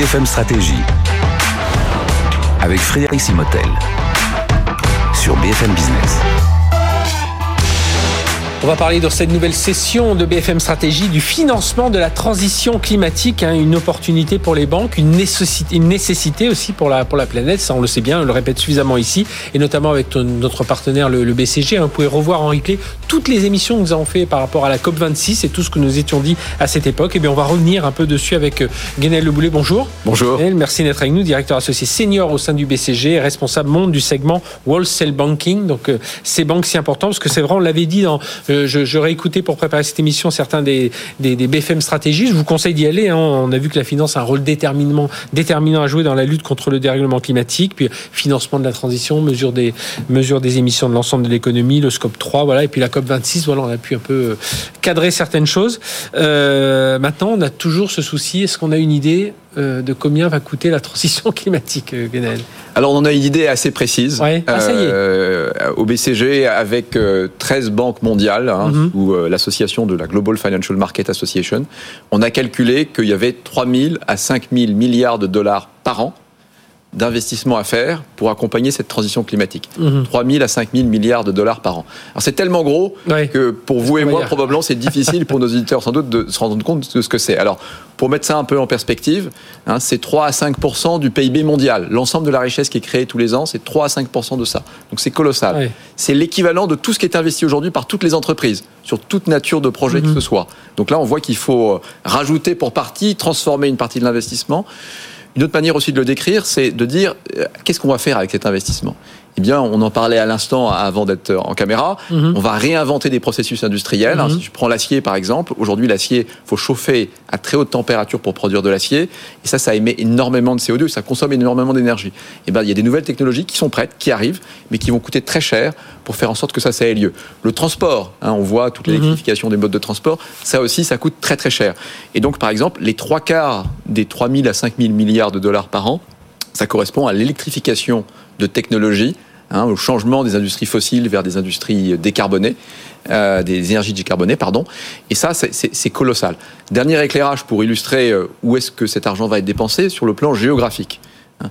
BFM Stratégie avec Frédéric Simotel sur BFM Business. On va parler dans cette nouvelle session de BFM Stratégie du financement de la transition climatique, hein, une opportunité pour les banques, une nécessité, aussi pour la, pour la planète, ça on le sait bien, on le répète suffisamment ici, et notamment avec notre partenaire le, BCG. Hein, vous pouvez revoir en replay toutes les émissions que nous avons fait par rapport à la COP26 et tout ce que nous étions dit à cette époque. Et eh bien on va revenir un peu dessus avec euh, Guénel Leboulet. Bonjour. Bonjour. merci d'être avec nous, directeur associé senior au sein du BCG, responsable monde du segment Wholesale Banking. Donc euh, ces banques si importantes, parce que c'est vrai, on l'avait dit dans euh, je, réécouté pour préparer cette émission certains des, des, BFM stratégies. Je vous conseille d'y aller. Hein. On a vu que la finance a un rôle déterminant, déterminant à jouer dans la lutte contre le dérèglement climatique, puis financement de la transition, mesure des, mesure des émissions de l'ensemble de l'économie, le scope 3, voilà, et puis la COP 26. Voilà, on a pu un peu euh, cadrer certaines choses. Euh, maintenant, on a toujours ce souci. Est-ce qu'on a une idée euh, de combien va coûter la transition climatique, Guénel Alors, on a une idée assez précise. Ouais. Ah, ça y est. Euh, au BCG, avec 13 banques mondiales, hein, mhm. ou l'association de la Global Financial Market Association, on a calculé qu'il y avait 3 000 à 5 000 milliards de dollars par an d'investissements à faire pour accompagner cette transition climatique. 3 000 à 5 000 milliards de dollars par an. Alors c'est tellement gros que pour vous et moi, probablement, c'est difficile pour nos auditeurs sans doute de se rendre compte de ce que c'est. Alors, pour mettre ça un peu en perspective, hein, c'est 3 à 5% du PIB mondial. L'ensemble de la richesse qui est créée tous les ans, c'est 3 à 5% de ça. Donc c'est colossal. C'est l'équivalent de tout ce qui est investi aujourd'hui par toutes les entreprises, sur toute nature de projet que mhm. ce soit. Donc là, on voit qu'il faut euh, rajouter pour partie, transformer une partie de l'investissement. Une autre manière aussi de le décrire, c'est de dire euh, qu'est-ce qu'on va faire avec cet investissement? Eh bien, on en parlait à l'instant avant d'être en caméra. Mhm. On va réinventer des processus industriels. Mhm. Si je prends l'acier, par exemple, aujourd'hui, l'acier, faut chauffer à très haute température pour produire de l'acier. Et ça, ça émet énormément de CO2, ça consomme énormément d'énergie. Eh ben, il y a des nouvelles technologies qui sont prêtes, qui arrivent, mais qui vont coûter très cher pour faire en sorte que ça, ça ait lieu. Le transport, hein, on voit toute mhm. l'électrification des modes de transport, ça aussi, ça coûte très très cher. Et donc, par exemple, les trois quarts des 3 000 à 5 000 milliards de dollars par an, ça correspond à l'électrification de technologies, hein, au changement des industries fossiles vers des industries décarbonées, euh, des énergies décarbonées, pardon. Et ça, c'est colossal. Dernier éclairage pour illustrer euh, où est-ce que cet argent va être dépensé sur le plan géographique. Hein.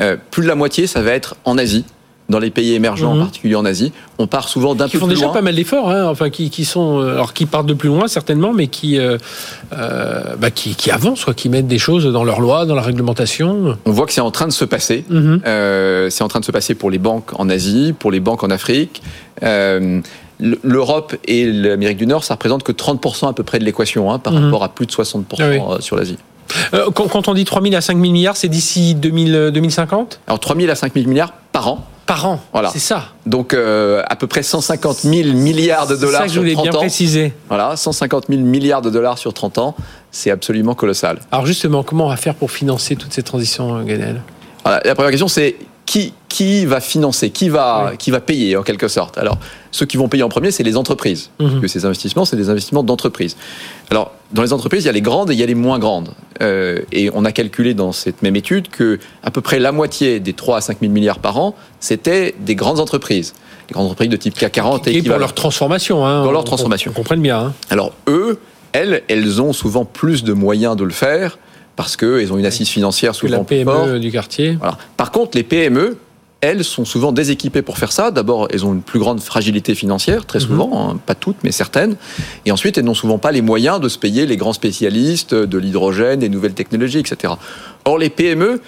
Euh, plus de la moitié, ça va être en Asie dans les pays émergents, en mhm. particulier en Asie, on part souvent d'un peu plus loin. Qui font déjà pas mal d'efforts, hein, enfin qui, qui, sont, euh, alors qui partent de plus loin certainement, mais qui, euh, euh, bah, qui, qui, avancent, quoi, qui mettent des choses dans leur loi, dans la réglementation. On voit que c'est en train de se passer. Mhm. Euh, c'est en train de se passer pour les banques en Asie, pour les banques en Afrique. Euh, L'Europe et l'Amérique du Nord, ça représente que 30% à peu près de l'équation, hein, par mhm. rapport à plus de 60% ah sur l'Asie. quand, on dit 3 000 à 5 000 milliards, c'est d'ici 2050 Alors 3 000 à 5 000 milliards par an par an. Voilà. C'est ça. Donc euh, à peu près 150 000 milliards de dollars ça que sur je 30 bien ans. Préciser. Voilà, 150 000 milliards de dollars sur 30 ans, c'est absolument colossal. Alors justement, comment on va faire pour financer toutes ces transitions, Ganel? La première question, c'est qui, qui va financer, qui va, qui va payer en quelque sorte? Alors, ceux qui vont payer en premier, c'est les entreprises. Mhm. Parce que ces investissements, c'est des investissements d'entreprise. Alors, dans les entreprises, il y a les grandes et il y a les moins grandes. Euh, et on a calculé dans cette même étude que à peu près la moitié des 3 à 5 000 milliards par an, c'était des grandes entreprises. Les grandes entreprises de type CAC 40 et pour leur transformation. Hein, dans leur transformation. On, comprenne bien. Hein. Alors, eux, elles, elles ont souvent plus de moyens de le faire parce qu'elles ont une assise financière souvent la PME du quartier. Voilà. Par contre, les PME, elles sont souvent déséquipées pour faire ça. D'abord, elles ont une plus grande fragilité financière, très mhm. souvent, hein, pas toutes, mais certaines. Et ensuite, elles n'ont souvent pas les moyens de se payer les grands spécialistes de l'hydrogène, des nouvelles technologies, etc. Or, les PME,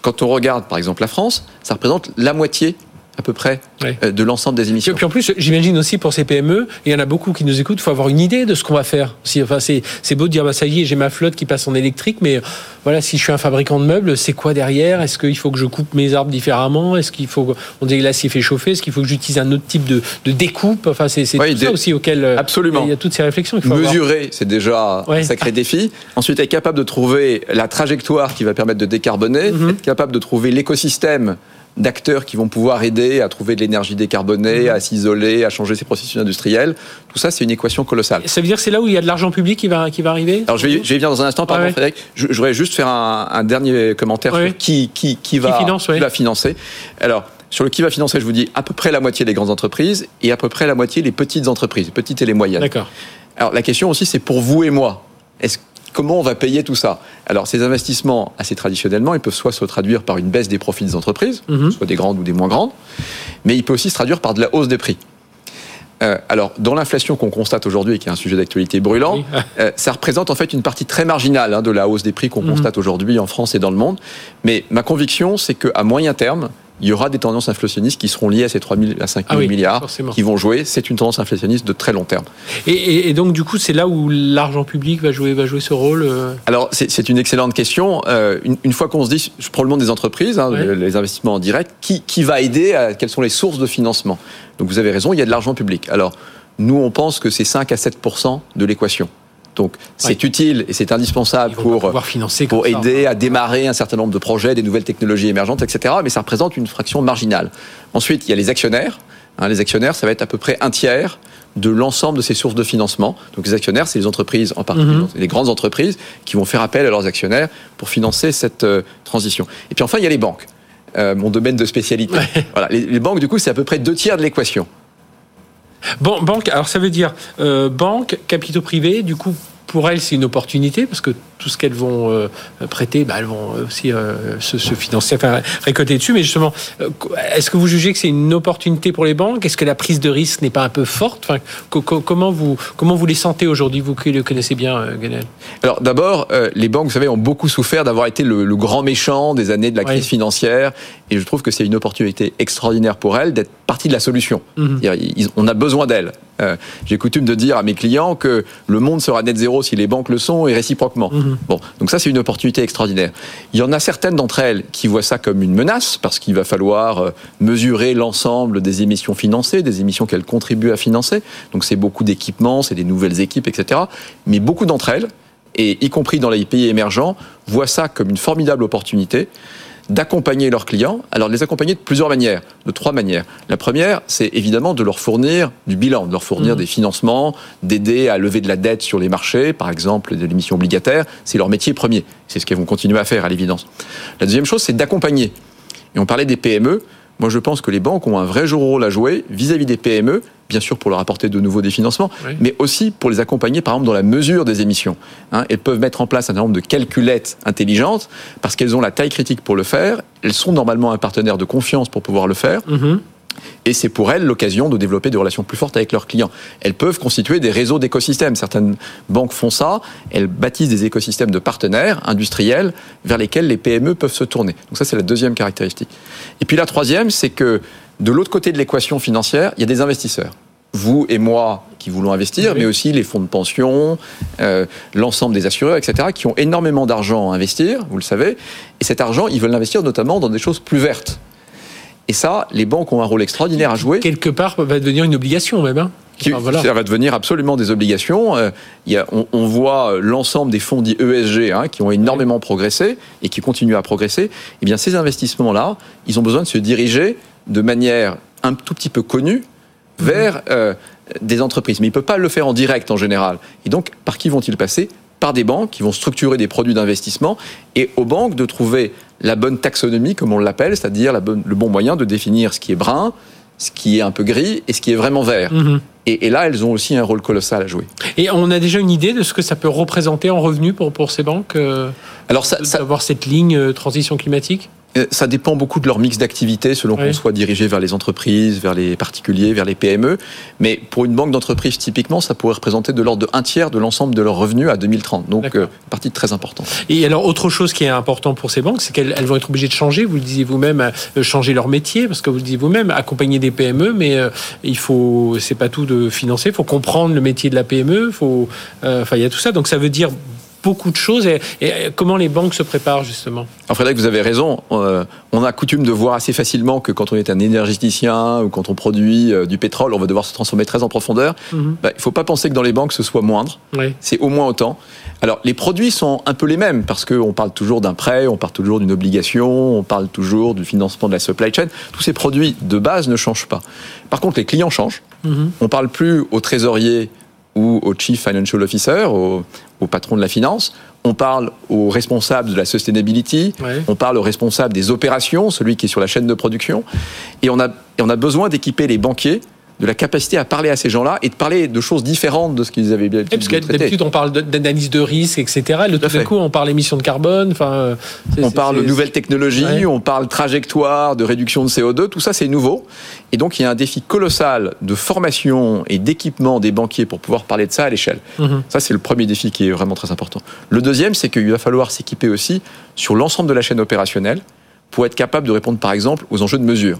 quand on regarde par exemple la France, ça représente la moitié à peu près euh, de l'ensemble des émissions. Et puis en plus, j'imagine aussi pour ces PME, il y en a beaucoup qui nous écoutent, il faut avoir une idée de ce qu'on va faire. Si, enfin, c'est, beau de dire, bah, ça y est, j'ai ma flotte qui passe en électrique, mais voilà, si je suis un fabricant de meubles, c'est quoi derrière? Est-ce qu'il faut que je coupe mes arbres différemment? Est-ce qu'il faut, on là, s'il fait chauffer, est-ce qu'il faut que j'utilise un autre type de, de découpe? Enfin, c'est, tout ça aussi auquel euh, Absolument. il y a toutes ces réflexions qu'il faut Mesurer, c'est déjà un sacré défi. Ensuite, être capable de trouver la trajectoire qui va permettre de décarboner, mhm. être capable de trouver l'écosystème d'acteurs qui vont pouvoir aider à trouver de l'énergie décarbonée, mhm. à s'isoler, à changer ses processus industriels. Tout ça, c'est une équation colossale. Ça veut dire que c'est là où il y a de l'argent public qui va, qui va arriver? Alors, je vais, je vais venir dans un instant, pardon, Frédéric. Je, voudrais juste faire un, dernier commentaire sur qui, qui, qui, va, qui va financer. Alors, sur le qui va financer, je vous dis à peu près la moitié des grandes entreprises et à peu près la moitié les petites entreprises, les petites et les moyennes. D'accord. Alors, la question aussi, c'est pour vous et moi. Est-ce comment on va payer tout ça? Alors, ces investissements, assez traditionnellement, ils peuvent soit se traduire par une baisse des profits des entreprises, Mhm. soit des grandes ou des moins grandes, mais ils peuvent aussi se traduire par de la hausse des prix. Euh, alors, dans l'inflation qu'on constate aujourd'hui, et qui est un sujet d'actualité brûlant, Oui. euh, ça représente en fait une partie très marginale hein, de la hausse des prix qu'on Mhm. constate aujourd'hui en France et dans le monde. Mais ma conviction, c'est qu'à moyen terme, il y aura des tendances inflationnistes qui seront liées à ces 3 000 à 5 000 Ah oui, milliards forcément. qui vont jouer. C'est une tendance inflationniste de très long terme. Et, et- et donc, du coup, c'est là où l'argent public va jouer, va jouer ce rôle. euh, Alors, c'est une excellente question. Euh, une, une fois qu'on se dit, je prends le monde des entreprises, hein, Ouais. les investissements en direct, qui, qui va aider à, Quelles sont les sources de financement? Donc, vous avez raison, il y a de l'argent public. Alors, nous, on pense que c'est 5 à 7% de l'équation. Donc, c'est utile et c'est indispensable pour pour ça. aider à démarrer un certain nombre de projets, des nouvelles technologies émergentes, etc. Mais ça représente une fraction marginale. Ensuite, il y a les actionnaires. Hein, les actionnaires, ça va être à peu près un tiers de l'ensemble de ces sources de financement. Donc les actionnaires, c'est les entreprises, en particulier Mhm. les grandes entreprises, qui vont faire appel à leurs actionnaires pour financer cette euh, transition. Et puis enfin, il y a les banques. Euh, mon domaine de spécialité. Ouais. Voilà, les, les banques, du coup, c'est à peu près deux tiers de l'équation. Ban- banque, alors ça veut dire euh, banque, capitaux privés, du coup, pour elles, c'est une opportunité parce que tout ce qu'elles vont euh, prêter, bah, elles vont aussi euh, se, se financer, enfin récolter dessus. Mais justement, euh, est-ce que vous jugez que c'est une opportunité pour les banques? Est-ce que la prise de risque n'est pas un peu forte? Enfin, co- co- comment, vous, comment vous les sentez aujourd'hui, vous qui le connaissez bien, Ganel Alors d'abord, euh, les banques, vous savez, ont beaucoup souffert d'avoir été le, le grand méchant des années de la crise Oui. financière, et je trouve que c'est une opportunité extraordinaire pour elles d'être partie de la solution. Ils- on a besoin d'elles. J'ai coutume de dire à mes clients que le monde sera net zéro si les banques le sont et réciproquement. Bon, donc ça c'est une opportunité extraordinaire. Il y en a certaines d'entre elles qui voient ça comme une menace parce qu'il va falloir euh, mesurer l'ensemble des émissions financées, des émissions qu'elles contribuent à financer. Donc c'est beaucoup d'équipements, c'est des nouvelles équipes, etc. Mais beaucoup d'entre elles, et y compris dans les pays émergents, voient ça comme une formidable opportunité d'accompagner leurs clients. Alors de les accompagner de plusieurs manières, de trois manières. La première, c'est évidemment de leur fournir du bilan, de leur fournir Mhm. des financements, d'aider à lever de la dette sur les marchés, par exemple de l'émission obligataire. C'est leur métier premier. C'est ce qu'elles vont continuer à faire, à l'évidence. La deuxième chose, c'est d'accompagner. Et on parlait des PME. Moi, je pense que les banques ont un vrai rôle à jouer vis-à-vis des PME, bien sûr pour leur apporter de nouveaux des financements, Oui. mais aussi pour les accompagner, par exemple, dans la mesure des émissions. Hein, elles peuvent mettre en place un certain nombre de calculettes intelligentes parce qu'elles ont la taille critique pour le faire. Elles sont normalement un partenaire de confiance pour pouvoir le faire. Mhm. Et c'est pour elles l'occasion de développer des relations plus fortes avec leurs clients. Elles peuvent constituer des réseaux d'écosystèmes. Certaines banques font ça. Elles bâtissent des écosystèmes de partenaires industriels vers lesquels les PME peuvent se tourner. Donc ça, c'est la deuxième caractéristique. Et puis la troisième, c'est que de l'autre côté de l'équation financière, il y a des investisseurs. Vous et moi qui voulons investir, Oui. mais aussi les fonds de pension, euh, l'ensemble des assureurs, etc., qui ont énormément d'argent à investir, vous le savez. Et cet argent, ils veulent l'investir notamment dans des choses plus vertes. Et ça, les banques ont un rôle extraordinaire à jouer. Quelque part, va devenir une obligation même. Hein Qui, voilà. Ça va devenir absolument des obligations. Euh, il y a, on, on voit euh, l'ensemble des fonds dits ESG hein, qui ont énormément progressé et qui continuent à progresser. Eh bien, ces investissements-là, ils ont besoin de se diriger de manière un tout petit peu connue vers euh, des entreprises. Mais ils ne peuvent pas le faire en direct en général. Et donc, par qui vont-ils passer? Par des banques qui vont structurer des produits d'investissement et aux banques de trouver la bonne taxonomie, comme on l'appelle, c'est-à-dire la le bon moyen de définir ce qui est brun, ce qui est un peu gris et ce qui est vraiment vert. Mhm. Et, et là, elles ont aussi un rôle colossal à jouer. Et on a déjà une idée de ce que ça peut représenter en revenus pour, pour ces banques euh, Alors, ça, ça, d'avoir cette ligne euh, transition climatique? Ça dépend beaucoup de leur mix d'activités, selon Oui. qu'on soit dirigé vers les entreprises, vers les particuliers, vers les PME. Mais pour une banque d'entreprise, typiquement, ça pourrait représenter de l'ordre de un tiers de l'ensemble de leurs revenus à 2030. Donc, D'accord. euh, partie très importante. Et alors, autre chose qui est important pour ces banques, c'est qu'elles elles vont être obligées de changer. Vous le disiez vous-même, euh, changer leur métier, parce que vous le disiez vous-même, accompagner des PME, mais euh, il faut, c'est pas tout de financer. Il faut comprendre le métier de la PME. Faut, euh, enfin, il y a tout ça. Donc, ça veut dire beaucoup de choses. Et, et comment les banques se préparent justement Alors Frédéric, vous avez raison. Euh, on a coutume de voir assez facilement que quand on est un énergéticien ou quand on produit euh, du pétrole, on va devoir se transformer très en profondeur. Mhm. Bah, il ne faut pas penser que dans les banques, ce soit moindre. Oui. c'est au moins autant. Alors, les produits sont un peu les mêmes parce qu'on parle toujours d'un prêt, on parle toujours d'une obligation, on parle toujours du financement de la supply chain. Tous ces produits de base ne changent pas. Par contre, les clients changent. Mhm. On parle plus au trésorier ou au chief financial officer, au, au patron de la finance. On parle au responsable de la sustainability. Ouais. On parle au responsable des opérations, celui qui est sur la chaîne de production. Et on a, et on a besoin d'équiper les banquiers de la capacité à parler à ces gens-là et de parler de choses différentes de ce qu'ils avaient bien parce d'habitude on parle d'analyse de risque, etc. Le tout, d'un coup on parle émission de carbone. Enfin, euh, on parle de nouvelles technologies, on parle trajectoire, de réduction de CO2. Tout ça c'est nouveau. Et donc il y a un défi colossal de formation et d'équipement des banquiers pour pouvoir parler de ça à l'échelle. Mhm. Ça c'est le premier défi qui est vraiment très important. Le deuxième c'est qu'il va falloir s'équiper aussi sur l'ensemble de la chaîne opérationnelle pour être capable de répondre par exemple aux enjeux de mesure.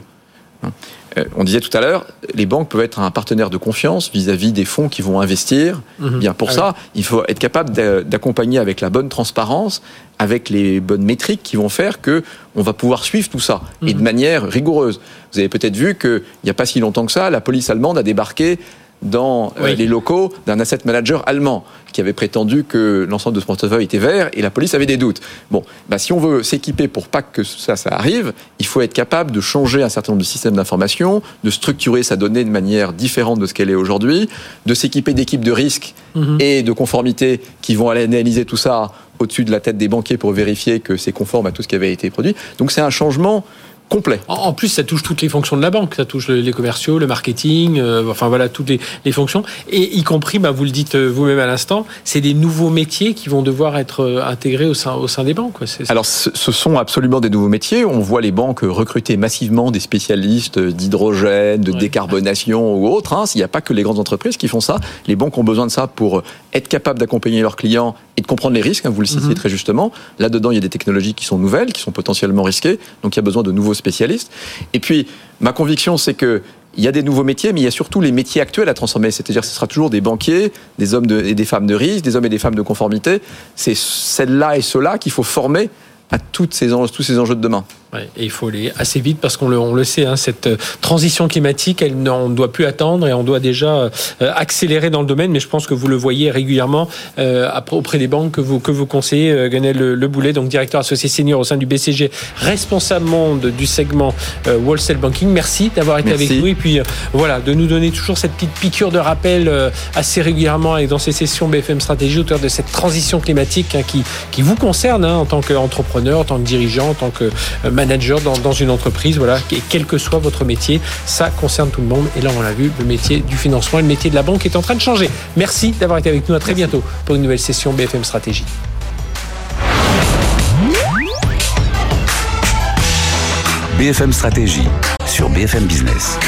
Euh, on disait tout à l'heure, les banques peuvent être un partenaire de confiance vis-à-vis des fonds qui vont investir. Mhm. Bien pour ah ça, il faut être capable d'accompagner avec la bonne transparence, avec les bonnes métriques qui vont faire que on va pouvoir suivre tout ça et de mhm. manière rigoureuse. Vous avez peut-être vu qu'il n'y a pas si longtemps que ça, la police allemande a débarqué dans euh, les locaux d'un asset manager allemand qui avait prétendu que l'ensemble de ce portefeuille était vert et la police avait des doutes. Bon, bah, si on veut s'équiper pour pas que ça, ça arrive, il faut être capable de changer un certain nombre de systèmes d'information, de structurer sa donnée de manière différente de ce qu'elle est aujourd'hui, de s'équiper d'équipes de risque mhm. et de conformité qui vont aller analyser tout ça au-dessus de la tête des banquiers pour vérifier que c'est conforme à tout ce qui avait été produit. Donc c'est un changement complet. En plus, ça touche toutes les fonctions de la banque. Ça touche les commerciaux, le marketing, euh, enfin voilà, toutes les, fonctions. Et y compris, bah, vous le dites euh, vous-même à l'instant, c'est des nouveaux métiers qui vont devoir être euh, intégrés au sein, au sein des banques. Alors, ce, sont absolument des nouveaux métiers. On voit les banques recruter massivement des spécialistes d'hydrogène, de décarbonation ou autres. Hein. Il n'y a pas que les grandes entreprises qui font ça. Les banques ont besoin de ça pour être capables d'accompagner leurs clients et de comprendre les risques. Hein, vous le citiez mhm. très justement. Là-dedans, il y a des technologies qui sont nouvelles, qui sont potentiellement risquées. Donc, il y a besoin de nouveaux spécialistes. Et puis, ma conviction, c'est que il y a des nouveaux métiers, mais il y a surtout les métiers actuels à transformer. C'est-à-dire, ce sera toujours des banquiers, des hommes et des femmes de risque, des hommes et des femmes de conformité. C'est celles-là et ceux-là qu'il faut former à toutes ces, tous ces enjeux de demain et il faut aller assez vite parce qu'on le, on le sait, hein, cette euh, transition climatique, elle, on ne doit plus attendre et on doit déjà euh, accélérer dans le domaine. Mais je pense que vous le voyez régulièrement euh, auprès des banques que vous, que vous conseillez, euh, Le, le, Boulet, donc directeur associé senior au sein du BCG, responsable monde du segment euh, Wholesale Banking. Merci d'avoir été avec nous et puis voilà, de nous donner toujours cette petite piqûre de rappel assez régulièrement et dans ces sessions BFM Stratégie autour de cette transition climatique hein, qui, qui vous concerne hein, en tant qu'entrepreneur, en tant que dirigeant, en tant que manager dans, dans, une entreprise, voilà, et quel que soit votre métier, ça concerne tout le monde. Et là, on l'a vu, le métier du financement et le métier de la banque est en train de changer. Merci d'avoir été avec nous. À très bientôt pour une nouvelle session BFM Stratégie. BFM Stratégie sur BFM Business.